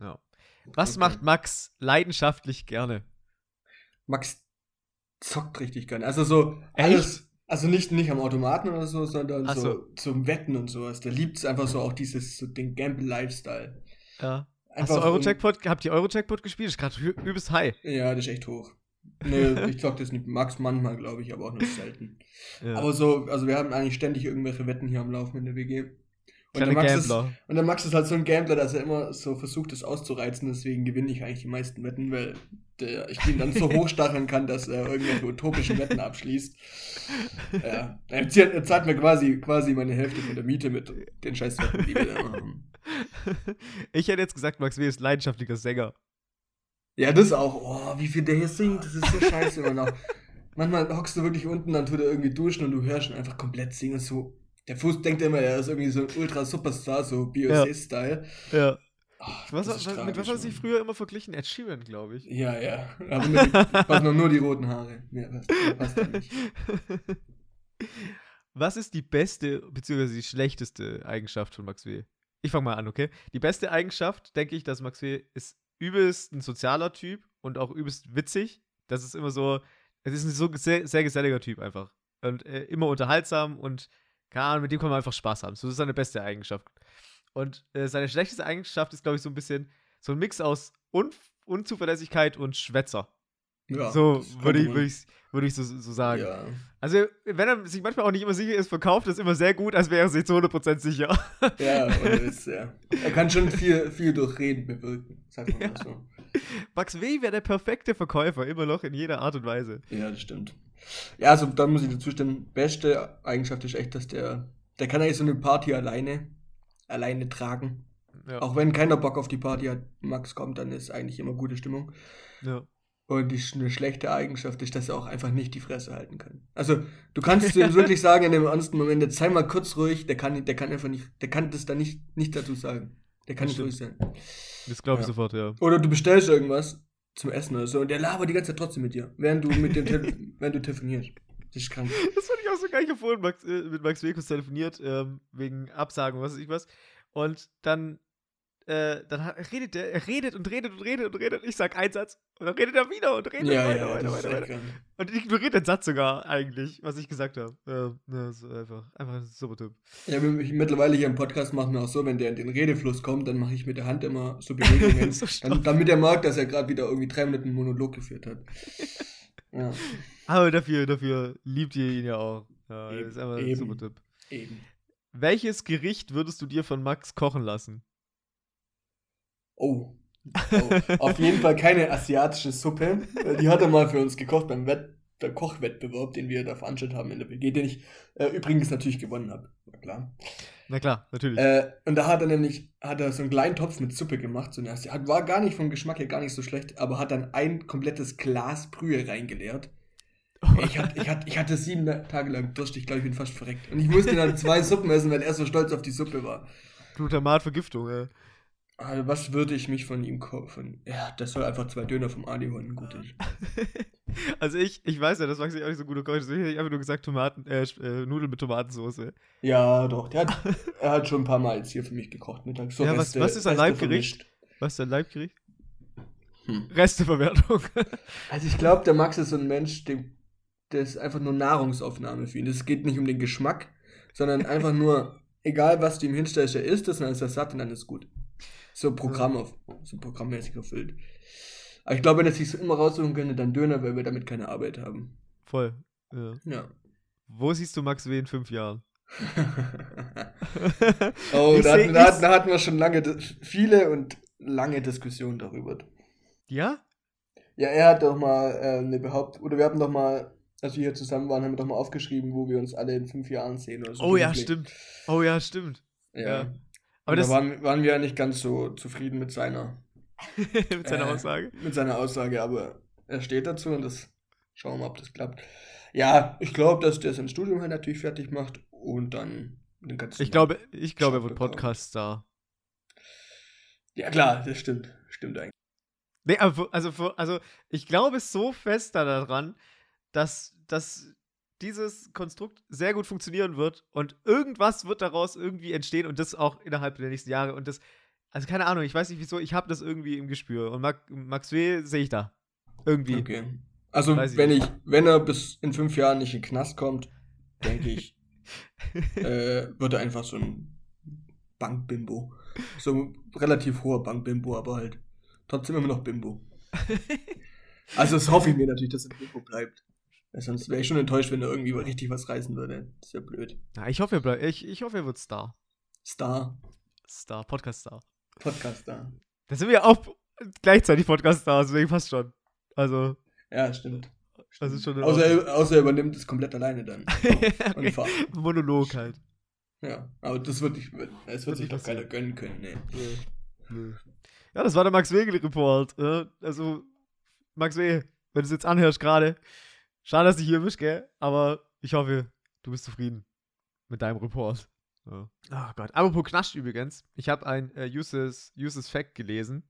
S1: Ja. Was okay. macht Max leidenschaftlich gerne?
S2: Max zockt richtig gerne. Also so alles. Also nicht, nicht am Automaten oder so, sondern so, so zum Wetten und sowas. Der liebt es einfach so auch dieses, so den Gamble-Lifestyle.
S1: Ja. Einfach Hast du Euro-Jackpot, habt ihr Euro-Jackpot gespielt? Das ist gerade übelst high.
S2: Ja, das ist echt hoch. Nee, ich zock das nicht. Max manchmal, glaube ich, aber auch nur selten. Ja. Aber so, also wir haben eigentlich ständig irgendwelche Wetten hier am Laufen in der WG. Und der, Max ist, und der Max ist halt so ein Gambler, dass er immer so versucht, das auszureizen. Deswegen gewinne ich eigentlich die meisten Wetten, weil der, ich ihn dann so hochstacheln kann, dass er irgendwelche utopischen Wetten abschließt. Ja. Er, zahlt, er zahlt mir quasi, quasi meine Hälfte von der Miete mit den Scheißwetten, die wir da machen.
S1: Ich hätte jetzt gesagt, Max W. ist leidenschaftlicher Sänger.
S2: Ja, das auch. Oh, wie viel der hier singt, das ist so scheiße immer noch. Manchmal hockst du wirklich unten, dann tut er irgendwie duschen und du hörst ihn einfach komplett singen, so der Fuß denkt immer, er ist irgendwie so ein Ultra-Superstar, so BOC-Style.
S1: Ja. ja. Oh, was, was, mit was hat er sich früher immer verglichen? Ed Sheeran, glaube ich.
S2: Ja, ja. Aber mit, passen noch nur die roten Haare. Mehr passt, passt nicht.
S1: Was ist die beste bzw. die schlechteste Eigenschaft von Max W? Ich fange mal an, okay? Die beste Eigenschaft, denke ich, dass Max W ist übelst ein sozialer Typ und auch übelst witzig. Das ist immer so, es ist ein so sehr, sehr geselliger Typ einfach. Und äh, immer unterhaltsam und keine Ahnung, mit dem kann man einfach Spaß haben. So ist seine beste Eigenschaft. Und äh, seine schlechteste Eigenschaft ist, glaube ich, so ein bisschen so ein Mix aus Un Unzuverlässigkeit und Schwätzer. Ja, so würde ich, würd ich, würd ich so, so sagen. Ja. Also, wenn er sich manchmal auch nicht immer sicher ist, verkauft er es immer sehr gut, als wäre er sich zu 100% sicher.
S2: Ja, ist, ja. Er kann schon viel, viel durch Reden bewirken, sagt man ja. mal so.
S1: Max W. wäre der perfekte Verkäufer, immer noch in jeder Art und Weise.
S2: Ja, das stimmt. Ja, also da muss ich dazu stimmen. Beste Eigenschaft ist echt, dass der, der kann eigentlich so eine Party alleine, alleine tragen. Ja. Auch wenn keiner Bock auf die Party hat, Max kommt, dann ist eigentlich immer gute Stimmung.
S1: Ja.
S2: Und die, eine schlechte Eigenschaft ist, dass er auch einfach nicht die Fresse halten kann. Also, du kannst ihm wirklich sagen in dem ernsten Moment, jetzt sei mal kurz ruhig, der kann, der kann einfach nicht, der kann das da nicht, nicht dazu sagen. Der kann das nicht ruhig sein.
S1: Das glaube ich ja. sofort, ja.
S2: Oder du bestellst irgendwas zum Essen oder so und der labert die ganze Zeit trotzdem mit dir, während du mit dem während du telefonierst. Das ist krank.
S1: Das fand ich auch so geil gefunden, Max, äh, mit Max Wekus telefoniert, ähm, wegen Absagen, was weiß ich was. Und dann äh, dann hat, redet der, er redet und redet und redet und redet. Ich sag einen Satz und dann redet er wieder und redet
S2: ja,
S1: weiter,
S2: ja,
S1: weiter, weiter, weiter. Und ignoriert den Satz sogar eigentlich, was ich gesagt habe. Ja, ja, so einfach, einfach ein super Typ.
S2: Ja, mittlerweile hier im Podcast machen wir auch so, wenn der in den Redefluss kommt, dann mache ich mit der Hand immer so Bewegungen, so dann, damit er merkt, dass er gerade wieder irgendwie drei Minuten Monolog geführt hat.
S1: ja. Aber dafür, dafür liebt ihr ihn ja auch. Ja, Eben. das ist einfach ein super Typ.
S2: Eben.
S1: Welches Gericht würdest du dir von Max kochen lassen?
S2: Oh. oh. Auf jeden Fall keine asiatische Suppe. Die hat er mal für uns gekocht beim, Wett beim Kochwettbewerb, den wir da veranstaltet haben in der WG, den ich äh, übrigens natürlich gewonnen habe. Na klar.
S1: Na klar, natürlich.
S2: Äh, und da hat er nämlich hat er so einen kleinen Topf mit Suppe gemacht. So eine, war gar nicht vom Geschmack her gar nicht so schlecht, aber hat dann ein komplettes Glas Brühe reingeleert. Ich, hatte, ich, hatte, ich hatte sieben Tage lang Durst, ich glaube, ich bin fast verreckt. Und ich musste dann zwei Suppen essen, weil er so stolz auf die Suppe war.
S1: Glutamatvergiftung, ey.
S2: Also was würde ich mich von ihm kaufen? Ja, das soll einfach zwei Döner vom Ali holen, gut ist.
S1: also ich, ich weiß ja, das mag ich auch nicht so gut kochen, deswegen hätte ich einfach nur gesagt Tomaten, äh, äh, Nudeln mit Tomatensauce.
S2: Ja, doch, der hat, er hat schon ein paar Mal jetzt hier für mich gekocht mittags.
S1: So ja, Reste, was, was ist ein Leibgericht? Was ist ein Leibgericht? Hm. Resteverwertung.
S2: also ich glaube, der Max ist so ein Mensch, dem, der ist einfach nur Nahrungsaufnahme für ihn. Es geht nicht um den Geschmack, sondern einfach nur, egal was du ihm hinstellst, er isst es, dann ist er satt und dann ist gut so Programm auf, so programmmäßig erfüllt. Aber ich glaube, wenn er sich so immer raussuchen könnte, dann Döner, weil wir damit keine Arbeit haben.
S1: Voll. Ja.
S2: ja.
S1: Wo siehst du Max W. in fünf Jahren?
S2: oh,
S1: Ich
S2: da,
S1: seh-
S2: hatten, da,
S1: ich-
S2: hatten- da hatten wir schon lange, viele und lange Diskussionen darüber.
S1: Ja?
S2: Ja, er hat doch mal äh, eine Behauptung, oder wir haben doch mal, als wir hier zusammen waren, haben wir doch mal aufgeschrieben, wo wir uns alle in fünf Jahren sehen oder so.
S1: Oh ja, stimmt. Oh ja, stimmt.
S2: Ja.
S1: Ja.
S2: Aber da waren, waren wir ja nicht ganz so zufrieden mit seiner,
S1: mit seiner
S2: äh,
S1: Aussage.
S2: mit seiner Aussage, aber er steht dazu und das schauen wir mal, ob das klappt. Ja, ich glaube, dass der sein Studium halt natürlich fertig macht und dann den ganzen
S1: Ich glaube, ich glaube, er wird. Podcast-Star.
S2: Ja, klar, das stimmt. Stimmt eigentlich.
S1: Nee, aber also, also ich glaube so fest da daran, dass, dass dieses Konstrukt sehr gut funktionieren wird und irgendwas wird daraus irgendwie entstehen und das auch innerhalb der nächsten Jahre und das, also keine Ahnung, ich weiß nicht wieso, ich habe das irgendwie im Gespür und Max, Max W. sehe ich da. Irgendwie.
S2: Okay. Also,
S1: Weiß ich
S2: wenn
S1: nicht.
S2: ich, wenn er bis in fünf Jahren nicht in den Knast kommt, denke ich, äh, wird er einfach so ein Bankbimbo. So ein relativ hoher Bankbimbo, aber halt trotzdem immer noch Bimbo. Also, das hoffe ich mir natürlich, dass er Bimbo bleibt. Sonst wäre ich schon enttäuscht, wenn er irgendwie richtig was reißen würde. Das wäre blöd.
S1: Ja, ich hoffe, er bleibt, ich, ich hoffe, er wird Star.
S2: Star,
S1: Star, Podcast-Star.
S2: Podcaster.
S1: Da sind wir ja auch gleichzeitig Podcast-Star, deswegen passt schon. Also,
S2: Ja, stimmt.
S1: das ist schon
S2: Außer, er, außer er übernimmt es komplett alleine dann.
S1: Okay. Monolog halt.
S2: Ja, aber das wird, nicht, das
S1: Wird
S2: sich doch keiner gönnen können, nee.
S1: Ja, das war der Max Wegel-Report. Also, Max W., wenn du es jetzt anhörst gerade, schade, dass du hier bist, gell? Aber ich hoffe, du bist zufrieden mit deinem Report. Ja. Oh Gott. Apropos Knascht übrigens. Ich habe ein äh, useless, useless Fact gelesen.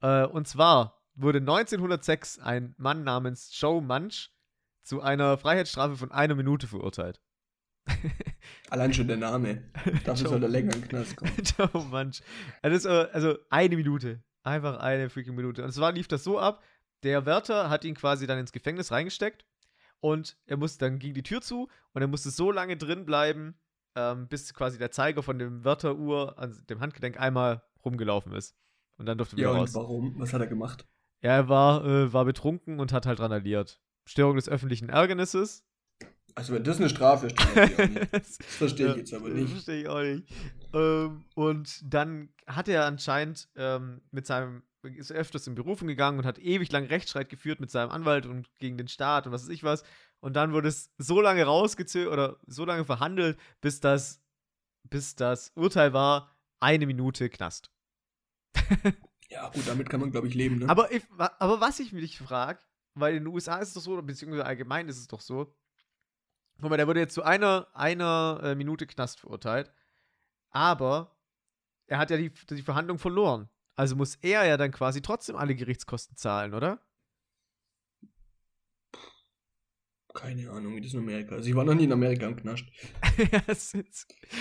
S1: Äh, und zwar wurde 1906 ein Mann namens Joe Munch zu einer Freiheitsstrafe von einer Minute verurteilt.
S2: Allein schon der Name. Dafür soll er länger in den Knast kommen.
S1: Joe Munch. Das ist, äh, also eine Minute. Einfach eine freaking Minute. Und zwar lief das so ab, der Wärter hat ihn quasi dann ins Gefängnis reingesteckt und er musste, dann ging die Tür zu und er musste so lange drin bleiben, ähm, bis quasi der Zeiger von dem Wärteruhr an dem Handgelenk einmal rumgelaufen ist. Und dann durfte er
S2: Ja,
S1: wieder
S2: und
S1: raus.
S2: warum? Was hat er gemacht?
S1: Er war, äh, war betrunken und hat halt randaliert. Störung des öffentlichen Ärgernisses.
S2: Also, wenn das eine Strafe ist,
S1: das
S2: verstehe ich jetzt aber nicht.
S1: verstehe ich auch nicht. Ähm, und dann hat er anscheinend ähm, mit seinem, ist öfters in Berufung gegangen und hat ewig lang Rechtsstreit geführt mit seinem Anwalt und gegen den Staat und was weiß ich was. Und dann wurde es so lange rausgezögert oder so lange verhandelt, bis das, bis das Urteil war, eine Minute Knast.
S2: Ja, gut, damit kann man, glaube ich, leben, ne?
S1: Aber, ich, aber was ich mich frage, weil in den USA ist es doch so, beziehungsweise allgemein ist es doch so, guck mal, der wurde jetzt zu einer, einer äh, Minute Knast verurteilt, aber er hat ja die, die Verhandlung verloren. Also muss er ja dann quasi trotzdem alle Gerichtskosten zahlen, oder?
S2: Keine Ahnung, wie das in Amerika ist. Ich war noch nie in Amerika im Knast.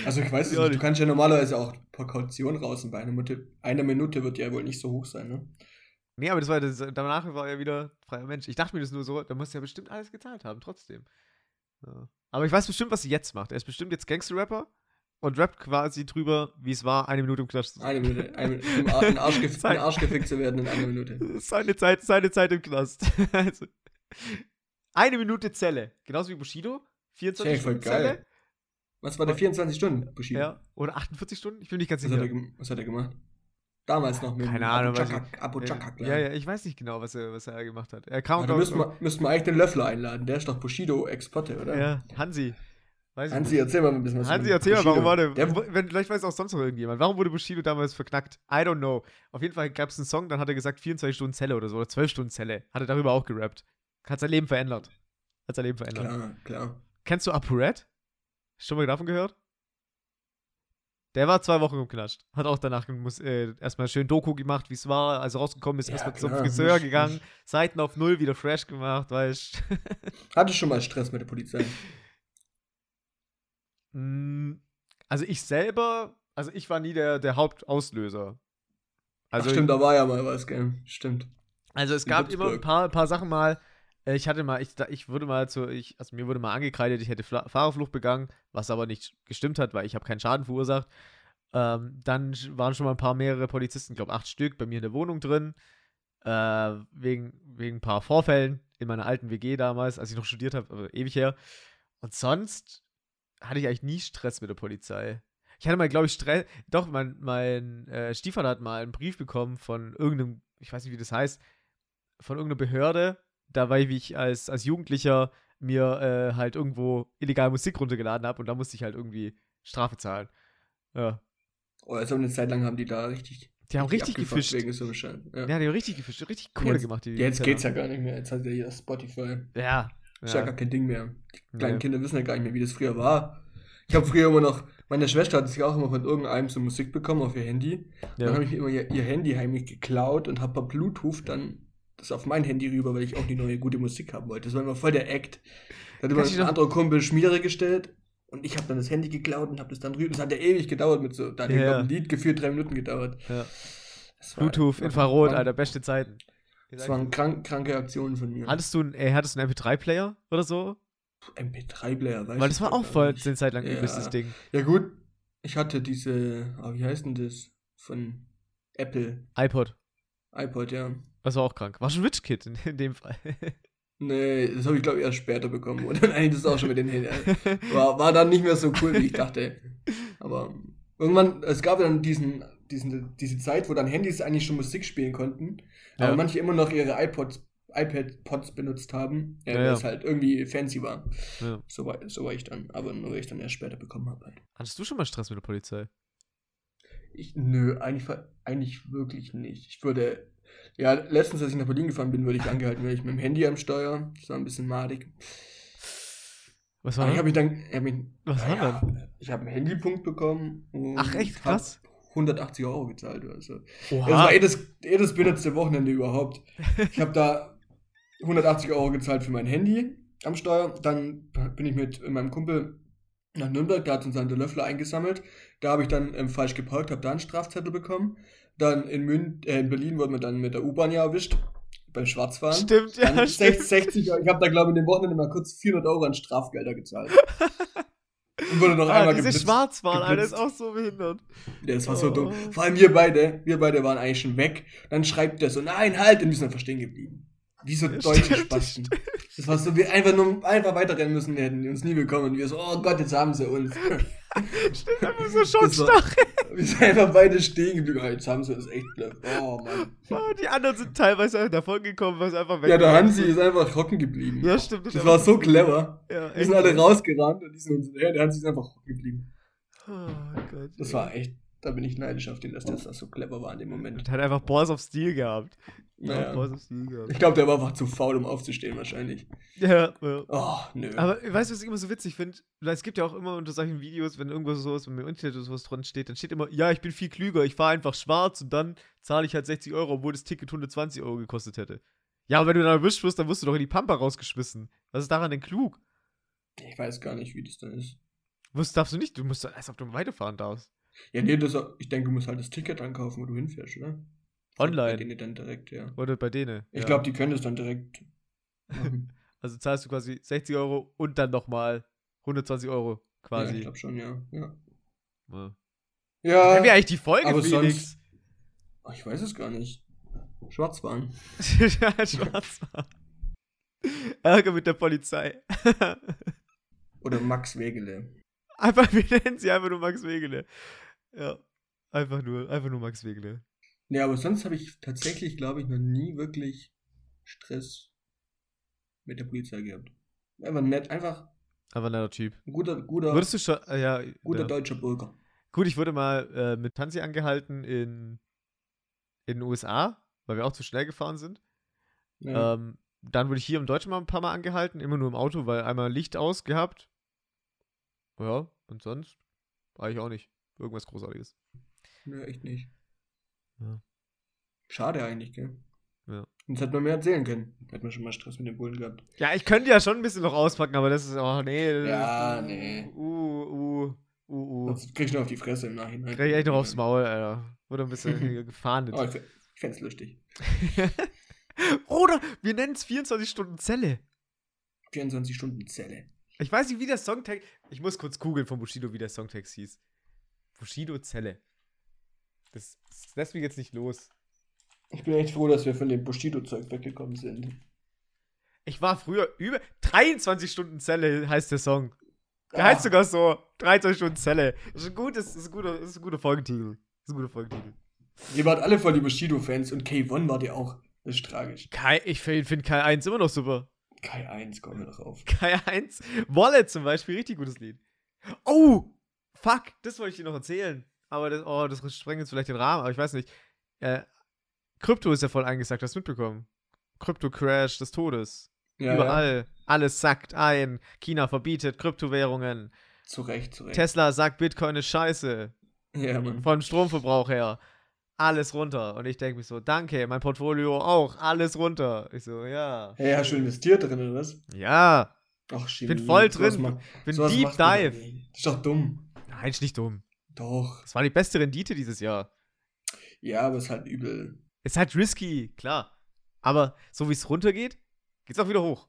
S2: Also, ich weiß es nicht. Du kannst ja normalerweise auch per Kaution raus und bei einer Minute, einer Minute wird ja wohl nicht so hoch sein, ne?
S1: nee, aber das war, das, danach war er wieder freier Mensch. Ich dachte mir das nur so, da muss er ja bestimmt alles gezahlt haben, trotzdem. Ja. Aber ich weiß bestimmt, was sie jetzt macht. Er ist bestimmt jetzt Gangster-Rapper und rappt quasi drüber, wie es war, eine Minute im Knast zu
S2: Eine Minute. Ein, im Ar in, Arsch gef in den Arsch gefickt zu werden in einer Minute.
S1: Seine Zeit, seine Zeit im Knast. also, eine Minute Zelle. Genauso wie Bushido. 24
S2: Tja, voll
S1: Stunden
S2: geil.
S1: Zelle.
S2: Was war der 24 Stunden, Bushido?
S1: Ja. Oder 48 Stunden? Ich bin nicht ganz
S2: Was hat, er,
S1: sicher.
S2: gem- was hat er gemacht? Damals noch mit
S1: Keine Ahnung,
S2: Abu Chakak-
S1: ja, ja, ich weiß nicht genau, was er, was er gemacht hat. Er kam,
S2: Da
S1: glaub ich,
S2: müssten wir, müssten wir eigentlich den Löffler einladen. Der ist doch Bushido-Exporte, oder?
S1: Ja, Hansi. Weiß
S2: Hansi,
S1: nicht.
S2: erzähl mal ein bisschen was
S1: Hansi, erzähl mal, warum war der, wenn, Vielleicht weiß auch sonst noch irgendjemand. Warum wurde Bushido damals verknackt? I don't know. Auf jeden Fall gab es einen Song, dann hat er gesagt 24 Stunden Zelle oder so, oder 12 Stunden Zelle. Hat er darüber auch gerappt. Hat sein Leben verändert. Hat sein Leben verändert.
S2: klar, klar.
S1: Kennst du ApoRed? Schon mal davon gehört? Der war zwei Wochen im Knast. Hat auch danach muss, äh, erstmal schön Doku gemacht, wie es war, als er rausgekommen ist.
S2: Ja,
S1: erstmal zum Friseur
S2: muss-
S1: gegangen,
S2: muss.
S1: Seiten auf Null wieder fresh gemacht, weißt
S2: Hatte schon mal Stress mit der Polizei.
S1: Mm, Also ich selber, also ich war nie der, der Hauptauslöser. Also,
S2: Ach, stimmt, da war ja mal was, gell? Stimmt.
S1: also es
S2: in
S1: gab immer ein
S2: Würzburg.
S1: paar, paar Sachen mal. äh, Ich hatte mal, ich, ich wurde mal zu, ich, also mir wurde mal angekreidet, ich hätte Fla Fahrerflucht begangen, was aber nicht gestimmt hat, weil ich habe keinen Schaden verursacht. Ähm, dann waren schon mal ein paar mehrere Polizisten, ich glaube acht Stück, bei mir in der Wohnung drin. Äh, wegen, wegen ein paar Vorfällen in meiner alten WG damals, als ich noch studiert habe, aber ewig her. Und sonst hatte ich eigentlich nie Stress mit der Polizei. Ich hatte mal, glaube ich, Stress. Doch, mein, mein äh, Stiefvater hat mal einen Brief bekommen von irgendeinem, ich weiß nicht, wie das heißt, von irgendeiner Behörde. Da war ich, wie ich als, als Jugendlicher mir äh, halt irgendwo illegal Musik runtergeladen habe und da musste ich halt irgendwie Strafe zahlen. Ja.
S2: Oh, also eine Zeit lang haben die da richtig.
S1: Die haben richtig
S2: abgefuckt
S1: gefischt.
S2: Wegen so einem. Ja.
S1: Ja, die haben richtig gefischt, richtig Kohle
S2: Jetzt-
S1: gemacht. Die
S2: Jetzt
S1: Penner.
S2: geht's ja gar nicht mehr. Jetzt hat ja hier Spotify.
S1: Ja.
S2: Ist ja
S1: ja.
S2: gar kein Ding mehr. Die kleinen
S1: Nee.
S2: Kinder wissen ja gar nicht mehr, wie das früher war. Ich habe früher immer noch, meine Schwester hat sich auch immer von irgendeinem so Musik bekommen auf ihr Handy. Dann habe
S1: Ja.
S2: ich immer ihr, ihr Handy heimlich geklaut und habe per Bluetooth dann das auf mein Handy rüber, weil ich auch die neue gute Musik haben wollte. Das war immer voll der Act. Da hat immer ein anderer Kumpel Schmiere gestellt und ich habe dann das Handy geklaut und habe das dann rüber. Das hat ja ewig gedauert mit so, da hat
S1: Ja,
S2: ja.
S1: ja.
S2: ein Lied gefühlt drei Minuten gedauert.
S1: ja. Bluetooth, Infrarot, Alter, beste Zeiten.
S2: Das waren krank, kranke Aktionen von mir.
S1: Hattest du, einen, ey, hattest du einen MP3-Player oder so?
S2: MP3-Player, weißt
S1: Weil das war auch voll eine Zeit lang
S2: Ja.
S1: übelstes Ding.
S2: Ja gut, ich hatte diese, ah, wie heißt denn das? Von Apple,
S1: iPod.
S2: iPod, ja.
S1: Das war auch krank. War schon Rich Kid in, in dem Fall.
S2: Nee, das habe ich glaube ich erst später bekommen. Und dann eigentlich das auch schon mit den Händen. War, war dann nicht mehr so cool, wie ich dachte. Aber irgendwann, es gab dann diesen, diesen, diese Zeit, wo dann Handys eigentlich schon Musik spielen konnten,
S1: Ja.
S2: aber manche immer noch ihre iPods, iPad-Pods benutzt haben, äh,
S1: Ja,
S2: weil
S1: ja.
S2: es halt irgendwie fancy war. So war, so war ich dann, aber nur weil ich dann erst später bekommen habe. Halt.
S1: Hattest du schon mal Stress mit der Polizei?
S2: Ich, nö, eigentlich, eigentlich wirklich nicht. Ich würde, ja, letztens, als ich nach Berlin gefahren bin, wurde ich angehalten, weil ich mit dem Handy am Steuer, das war ein bisschen madig.
S1: Was war
S2: ich habe
S1: das?
S2: mich dann, ich hab mich,
S1: Was war
S2: naja, ich habe einen Handypunkt bekommen.
S1: Ach, echt?
S2: hab
S1: Krass.
S2: 180 Euro gezahlt. Also. Das
S1: Oha.
S2: war eh das, eh das benutzte Wochenende überhaupt. Ich habe da 180 Euro gezahlt für mein Handy am Steuer. Dann bin ich mit meinem Kumpel nach Nürnberg, der hat uns dann den Löffler eingesammelt. Da habe ich dann ähm, falsch geparkt, habe da einen Strafzettel bekommen. Dann in, Mün äh, in Berlin wurde man dann mit der U-Bahn ja erwischt, beim Schwarzfahren.
S1: Stimmt, ja,
S2: Dann
S1: stimmt.
S2: 60, 60 Euro. Ich habe da, glaube ich, in dem Wochenende mal kurz 400 Euro an Strafgelder gezahlt. Und wurde noch
S1: Ah,
S2: einmal
S1: diese
S2: geblitzt.
S1: Schwarzfahren, Alter, ist auch so behindert.
S2: Ja, Das war so
S1: Oh.
S2: dumm. Vor allem wir beide, wir beide waren eigentlich schon weg. Dann schreibt der so, nein, halt, und wir sind einfach stehen geblieben. Wie so
S1: Ja,
S2: deutsche
S1: stimmt,
S2: Spasten. Das war so, wir einfach nur einfach weiterrennen müssen, wir hätten uns nie bekommen. Und wir so, oh Gott, jetzt haben sie uns.
S1: Stimmt, einfach so
S2: Das war-
S1: Schockstach.
S2: wir sind einfach beide stehen geblieben. Oh, jetzt haben sie uns echt blöd. Oh Mann.
S1: Oh, die anderen sind teilweise davon gekommen, was einfach weg
S2: Ja, der Hansi ist einfach trocken geblieben.
S1: Ja, stimmt.
S2: Das war so clever.
S1: Ja,
S2: Wir sind alle rausgerannt und die sind uns hinterher. Der Hansi ist einfach trocken geblieben.
S1: Oh Gott.
S2: Das war echt, da bin ich neidisch auf den, dass der so clever war in dem Moment.
S1: Und hat einfach Balls of Steel gehabt.
S2: Naja.
S1: Balls of Steel gehabt.
S2: Ich glaube, der war einfach zu faul, um aufzustehen wahrscheinlich.
S1: Ja, ja.
S2: Oh, nö.
S1: Aber weißt du, was ich immer so witzig finde? Es gibt ja auch immer unter solchen Videos, wenn irgendwas sowas im Internet oder sowas drin steht, dann steht immer, ja, ich bin viel klüger, ich fahre einfach schwarz und dann zahle ich halt 60 Euro, obwohl das Ticket 120 Euro gekostet hätte. Ja, aber wenn du dann erwischt wirst, dann wirst du doch in die Pampa rausgeschmissen. Was ist daran denn klug?
S2: Ich weiß gar nicht, wie das dann ist.
S1: Was darfst du nicht? Du musst, als ob du weiterfahren darfst.
S2: Ja, nee, das, ich denke, du musst halt das Ticket ankaufen, wo du hinfährst, oder?
S1: Online.
S2: Bei denen dann direkt, ja.
S1: Oder bei denen.
S2: Ich
S1: ja.
S2: glaube, die können das dann direkt.
S1: Also zahlst du quasi 60 Euro und dann nochmal 120 Euro
S2: ja,
S1: quasi.
S2: ich glaube schon, ja. Ja,
S1: Ja.
S2: ja
S1: Haben wir eigentlich die Folge,
S2: aber
S1: Felix?
S2: oh, ich weiß es gar nicht. Schwarzfahren.
S1: ja, schwarz war. Ärger mit der Polizei.
S2: Oder Max Wegele.
S1: einfach, wir nennen sie einfach nur Max Wegele. Ja. Einfach nur, einfach nur Max Wegele.
S2: Nee, aber sonst habe ich tatsächlich, glaube ich, noch nie wirklich Stress mit der Polizei gehabt. Einfach nett, einfach
S1: Einfach ein netter Typ.
S2: ein guter, guter,
S1: Würdest du schon, äh, ja,
S2: guter
S1: ja.
S2: deutscher Bürger.
S1: Gut, ich wurde mal äh, mit Tanzi angehalten in, in den USA, weil wir auch zu schnell gefahren sind.
S2: Ja.
S1: Ähm, dann wurde ich hier im Deutschen mal ein paar Mal angehalten, immer nur im Auto, weil einmal Licht aus gehabt. Ja, und sonst eigentlich auch nicht. Irgendwas Großartiges.
S2: Nee, echt nicht.
S1: Ja.
S2: Schade eigentlich, gell?
S1: Ja.
S2: Sonst hätte man mehr erzählen können. Hätte man schon mal Stress mit den Bullen gehabt.
S1: Ja, ich könnte ja schon ein bisschen noch auspacken, aber das ist, oh nee.
S2: Ja, nee.
S1: Uh, uh, uh, uh.
S2: Sonst krieg ich noch auf die Fresse im Nachhinein.
S1: Krieg ich echt noch aufs Maul, Alter. Wurde ein bisschen gefahren.
S2: Oh, ich, ich fänd's lustig.
S1: Oder wir nennen es 24 Stunden Zelle.
S2: 24 Stunden Zelle.
S1: Ich weiß nicht, wie der Songtext. Ich muss kurz googeln von Bushido, wie der Songtext hieß. Bushido Zelle. Das, das lässt mich jetzt nicht los.
S2: Ich bin echt froh, dass wir von dem Bushido-Zeug weggekommen sind.
S1: Ich war früher über. 23 Stunden Zelle heißt der Song. Der heißt sogar so 13 Stunden Zelle. Das ist ein, gutes, das ist ein, guter, ist ein guter Folgentitel. Das ist ein guter Folgentitel.
S2: Ihr wart alle voll die Bushido-Fans und K1 war ihr auch. Das ist tragisch.
S1: Kai, ich finde find Kai 1 immer noch super.
S2: Kai 1, kommen wir doch auf.
S1: Kai 1. Wallet zum Beispiel, richtig gutes Lied. Oh! Fuck, das wollte ich dir noch erzählen. Aber das, oh, das sprengt jetzt vielleicht den Rahmen, aber ich weiß nicht. Äh, Krypto ist ja voll eingesackt, hast du mitbekommen? Krypto-Crash des Todes.
S2: Ja,
S1: Überall.
S2: Ja.
S1: Alles sackt ein. China verbietet Kryptowährungen.
S2: Zu Recht, zu Recht.
S1: Tesla sagt, Bitcoin ist scheiße.
S2: ja, Mann.
S1: Vom Stromverbrauch her. Alles runter. Und ich denke mich so, danke, mein Portfolio auch, alles runter. Ich so, ja.
S2: Hey, hast du investiert drin, oder was?
S1: Ja,
S2: Ach, shit.
S1: bin voll drin. bin
S2: sowas
S1: Deep Dive.
S2: Das ist doch dumm.
S1: Nein, nicht dumm.
S2: Doch.
S1: Das war die beste Rendite dieses Jahr.
S2: Ja, aber ist halt übel.
S1: Ist halt risky, klar. Aber so wie es runtergeht, geht's auch wieder hoch.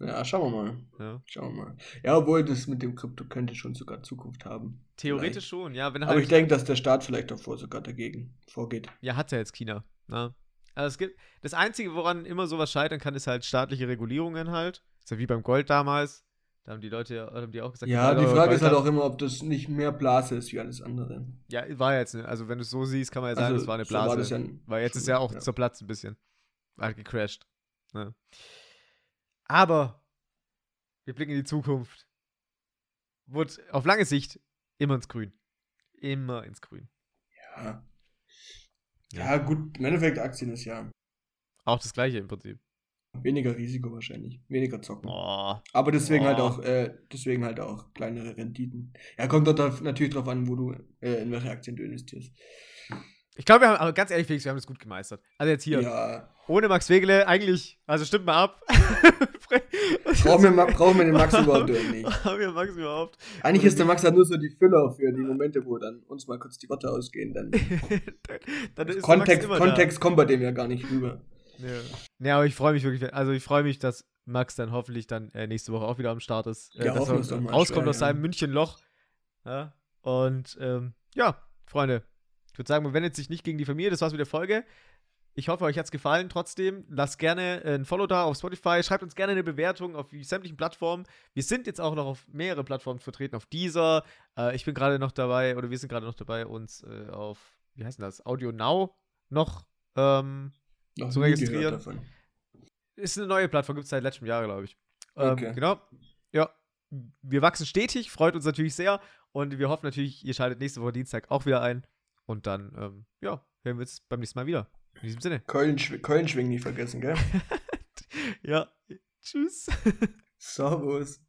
S2: Ja, schauen wir mal.
S1: Ja.
S2: Schauen wir mal. Ja, obwohl das mit dem Krypto könnte schon sogar Zukunft haben.
S1: Theoretisch schon, ja. Wenn
S2: Aber
S1: halt,
S2: ich denke, dass der Staat vielleicht davor sogar dagegen vorgeht.
S1: ja, hat ja jetzt China. Ne? Also es gibt, das Einzige, woran immer sowas scheitern kann, ist halt staatliche Regulierungen halt. Ist ja wie beim Gold damals. Da haben die Leute ja haben die auch gesagt,
S2: Ja, die Frage ist halt auch immer, ob das nicht mehr Blase ist wie alles andere.
S1: Ja, war jetzt, ne? also wenn du es so siehst, kann man ja sagen,
S2: Also,
S1: es war eine
S2: so war
S1: Blase.
S2: ja
S1: Weil jetzt ist ja auch
S2: ja.
S1: zerplatzt ein bisschen. Halt gecrashed. Ne? Aber wir blicken in die Zukunft. Wird auf lange Sicht immer ins Grün. Immer ins Grün.
S2: Ja. Ja, gut, im Endeffekt Aktien ist ja
S1: Auch das gleiche im Prinzip.
S2: Weniger Risiko wahrscheinlich. Weniger zocken.
S1: Boah.
S2: Aber deswegen halt
S1: Boah.
S2: auch, äh, deswegen halt auch kleinere Renditen. Ja, kommt dort auf- natürlich drauf an, wo du, äh, in welche Aktien du investierst.
S1: Ich glaube, wir haben, aber ganz ehrlich, Felix, wir haben das gut gemeistert. Also jetzt hier,
S2: Ja.
S1: ohne Max Wegele, eigentlich, also stimmt mal ab.
S2: Brauchen wir, brauchen wir den Max überhaupt oder nicht?
S1: Haben wir Max überhaupt?
S2: Eigentlich ist der Max halt nur so die Füller für die Momente, wo dann uns mal kurz die Worte ausgehen. Dann
S1: Dann
S2: Kontext,
S1: immer da.
S2: Kontext kommt bei dem ja gar nicht rüber.
S1: Ja. ja, aber ich freue mich wirklich, also ich freue mich, dass Max dann hoffentlich dann äh, nächste Woche auch wieder am Start ist. Äh,
S2: Ja,
S1: dass er
S2: mal
S1: rauskommt
S2: schwer,
S1: aus
S2: ja.
S1: seinem München-Loch. Ja, und ähm, ja, Freunde, ich würde sagen, man wendet sich nicht gegen die Familie. Das war's mit der Folge. Ich hoffe, euch hat's gefallen. Trotzdem, lasst gerne äh, ein Follow da auf Spotify. Schreibt uns gerne eine Bewertung auf die sämtlichen Plattformen. Wir sind jetzt auch noch auf mehrere Plattformen vertreten. Auf dieser. Äh, ich bin gerade noch dabei, oder wir sind gerade noch dabei, uns äh, auf, wie heißt denn das? Audio Now noch ähm,
S2: Noch
S1: Zu registrieren. ist eine neue Plattform, gibt es seit letztem Jahr, glaube ich. Ähm,
S2: Okay.
S1: Genau. Ja. Wir wachsen stetig, freut uns natürlich sehr. Und wir hoffen natürlich, ihr schaltet nächste Woche Dienstag auch wieder ein. Und dann, ähm, ja, hören wir uns beim nächsten Mal wieder. In diesem Sinne.
S2: Schw- Keulen schwingen nicht vergessen, gell?
S1: Ja. Tschüss.
S2: Servus.